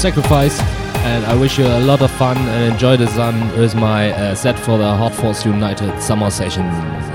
Sacrifice. And I wish you a lot of fun and enjoy the sun with my uh, set for the Hard Force United summer session.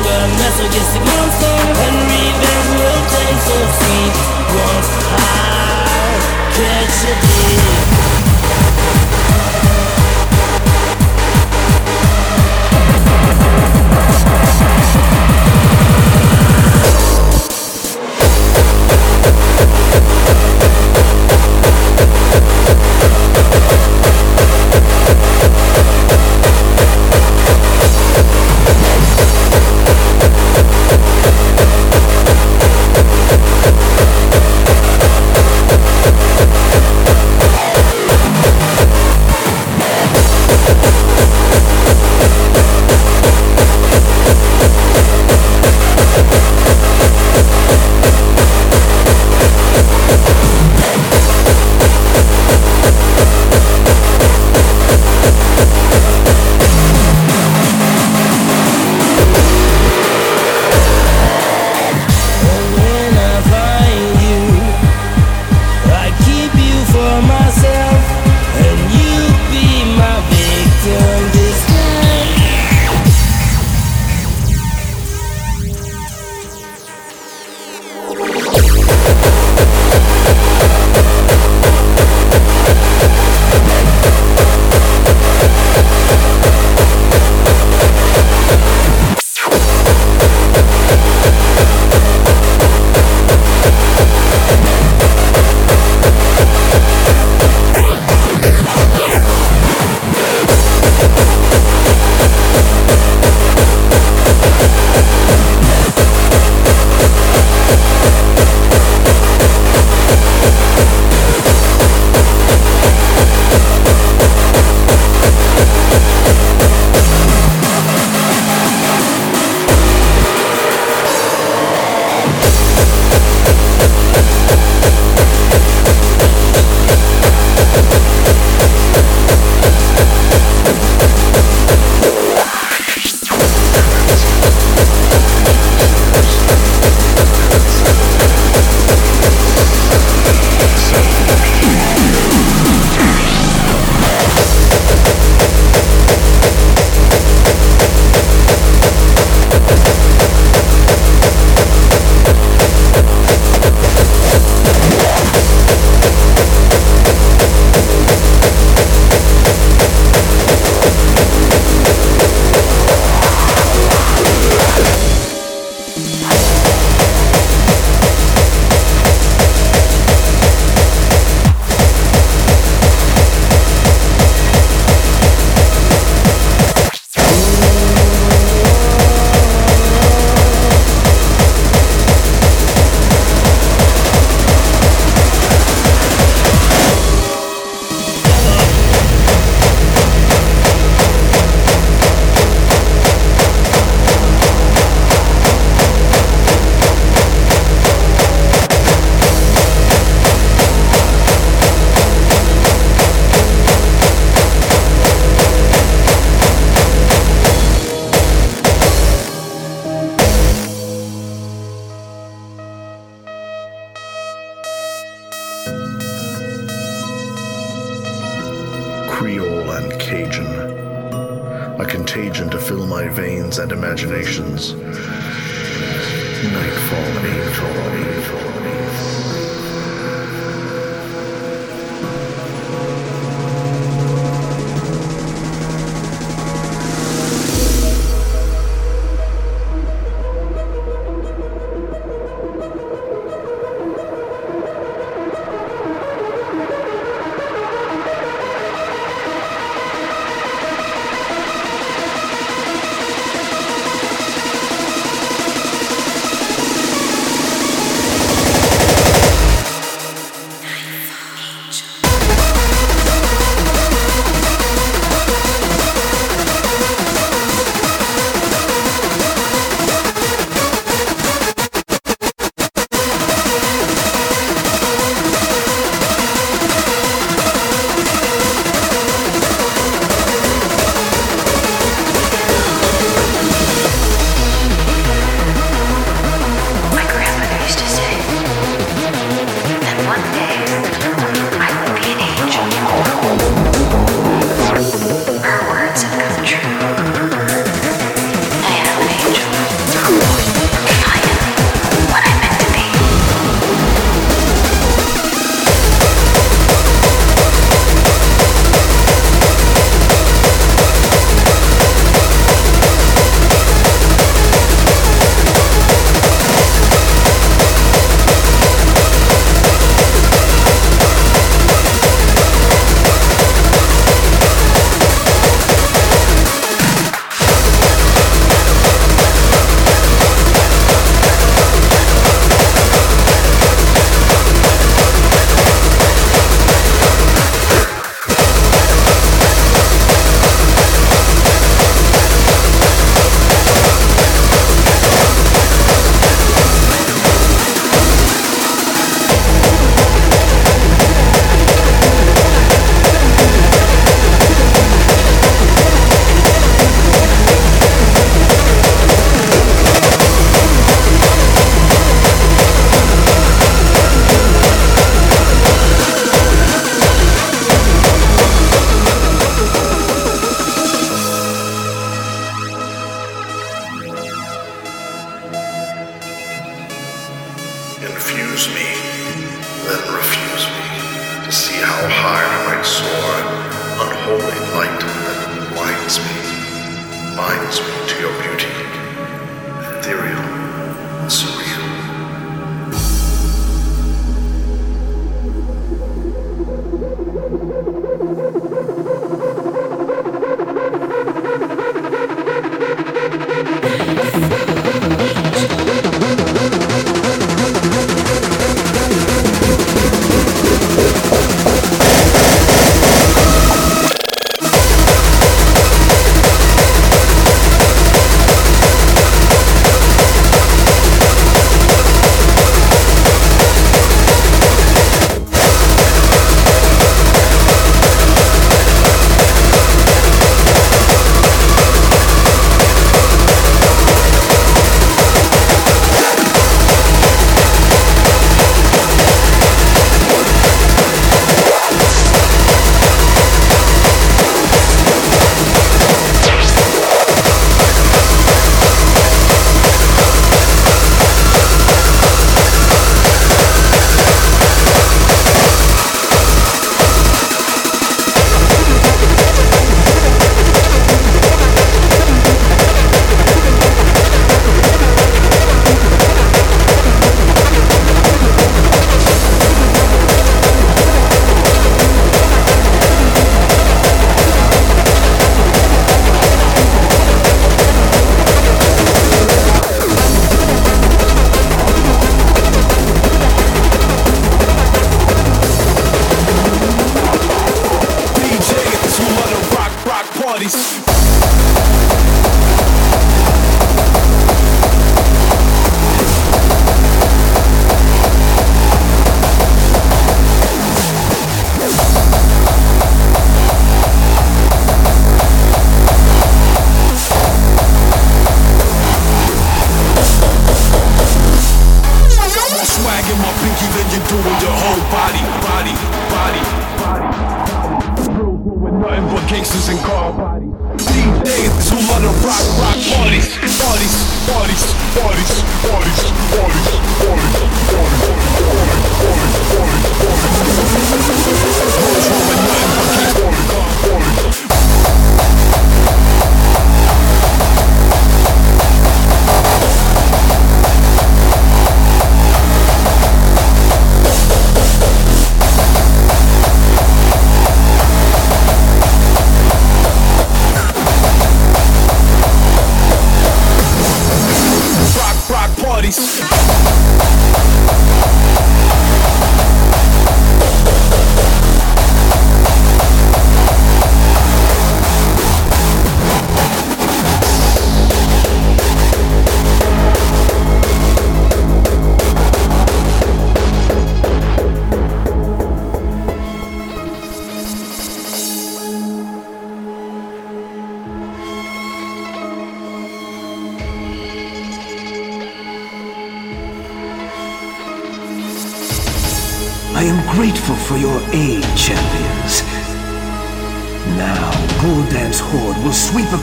A mess against the monster And revenge will taste so sweet Once I catch a deep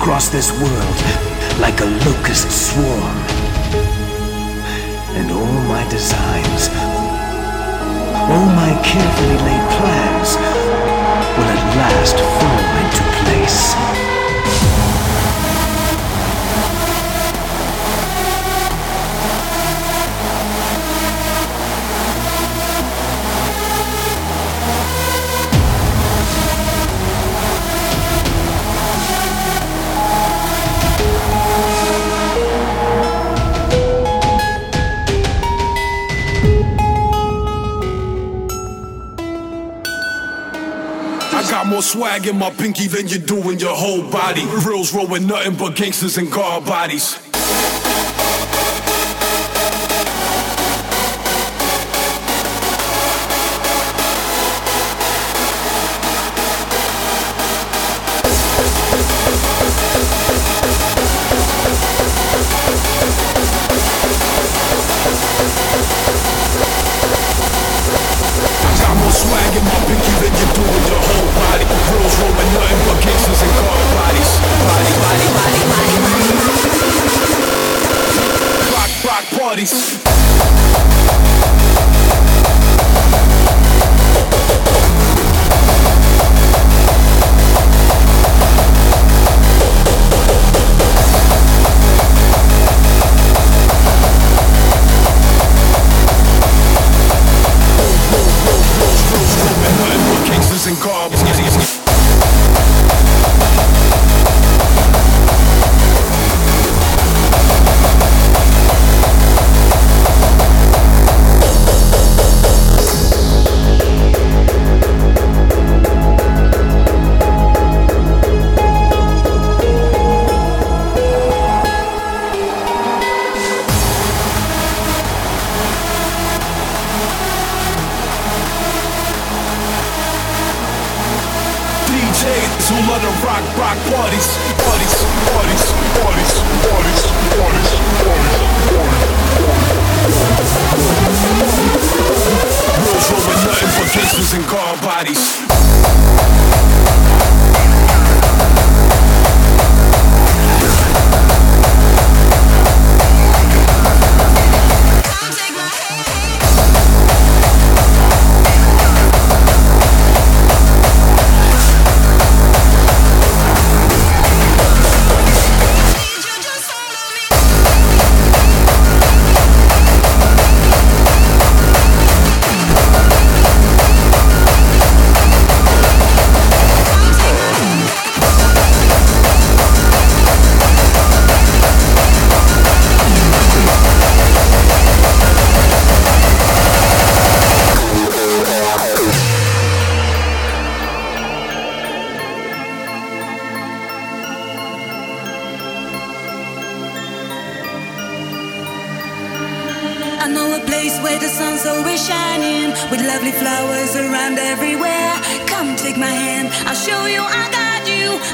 across this world like a locust swarm. And all my designs, all my carefully laid plans will at last fall into more swag in my pinky than you do in your whole body. Reals rolling nothing but gangsters and guard bodies.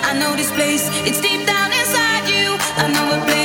I know this place, it's deep down inside you. I know a place.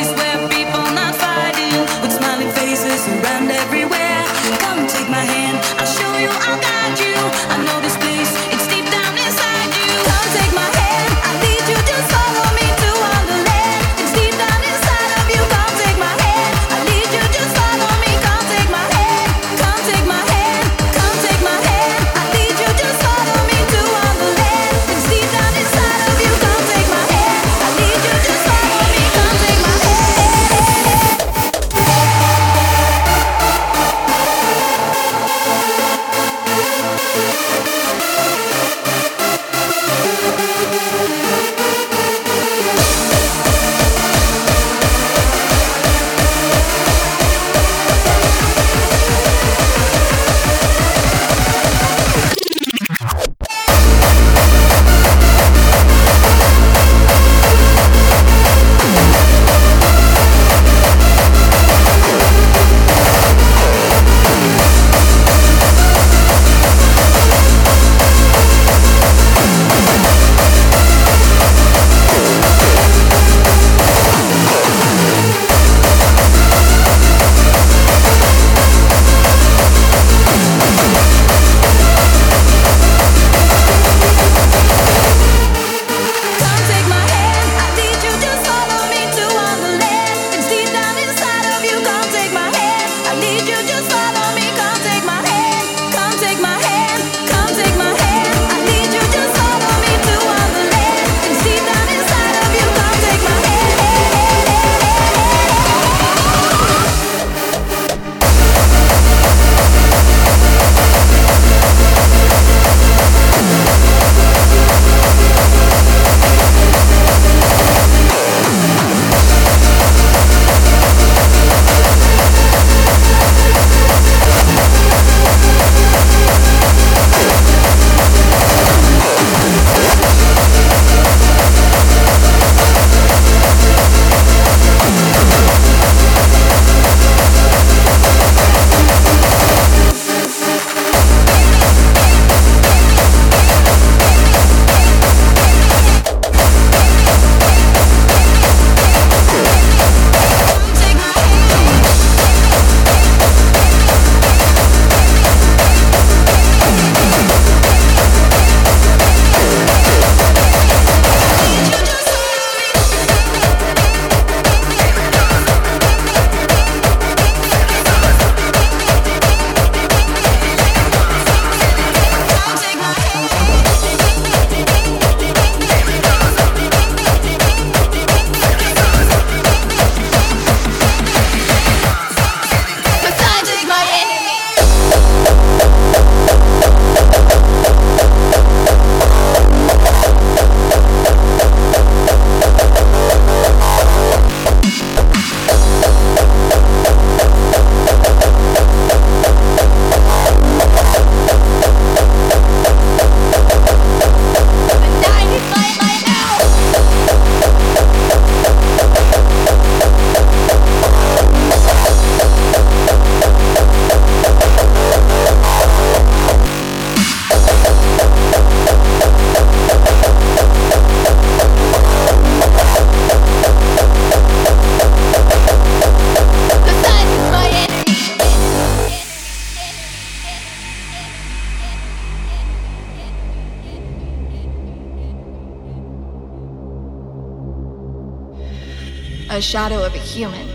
A shadow of a human,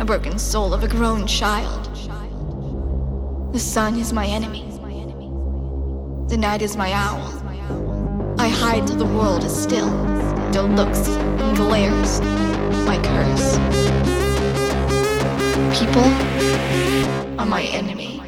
a broken soul of a grown child. The sun is my enemy, the night is my owl. I hide till the world is still, till looks and glares my curse. People are my enemy.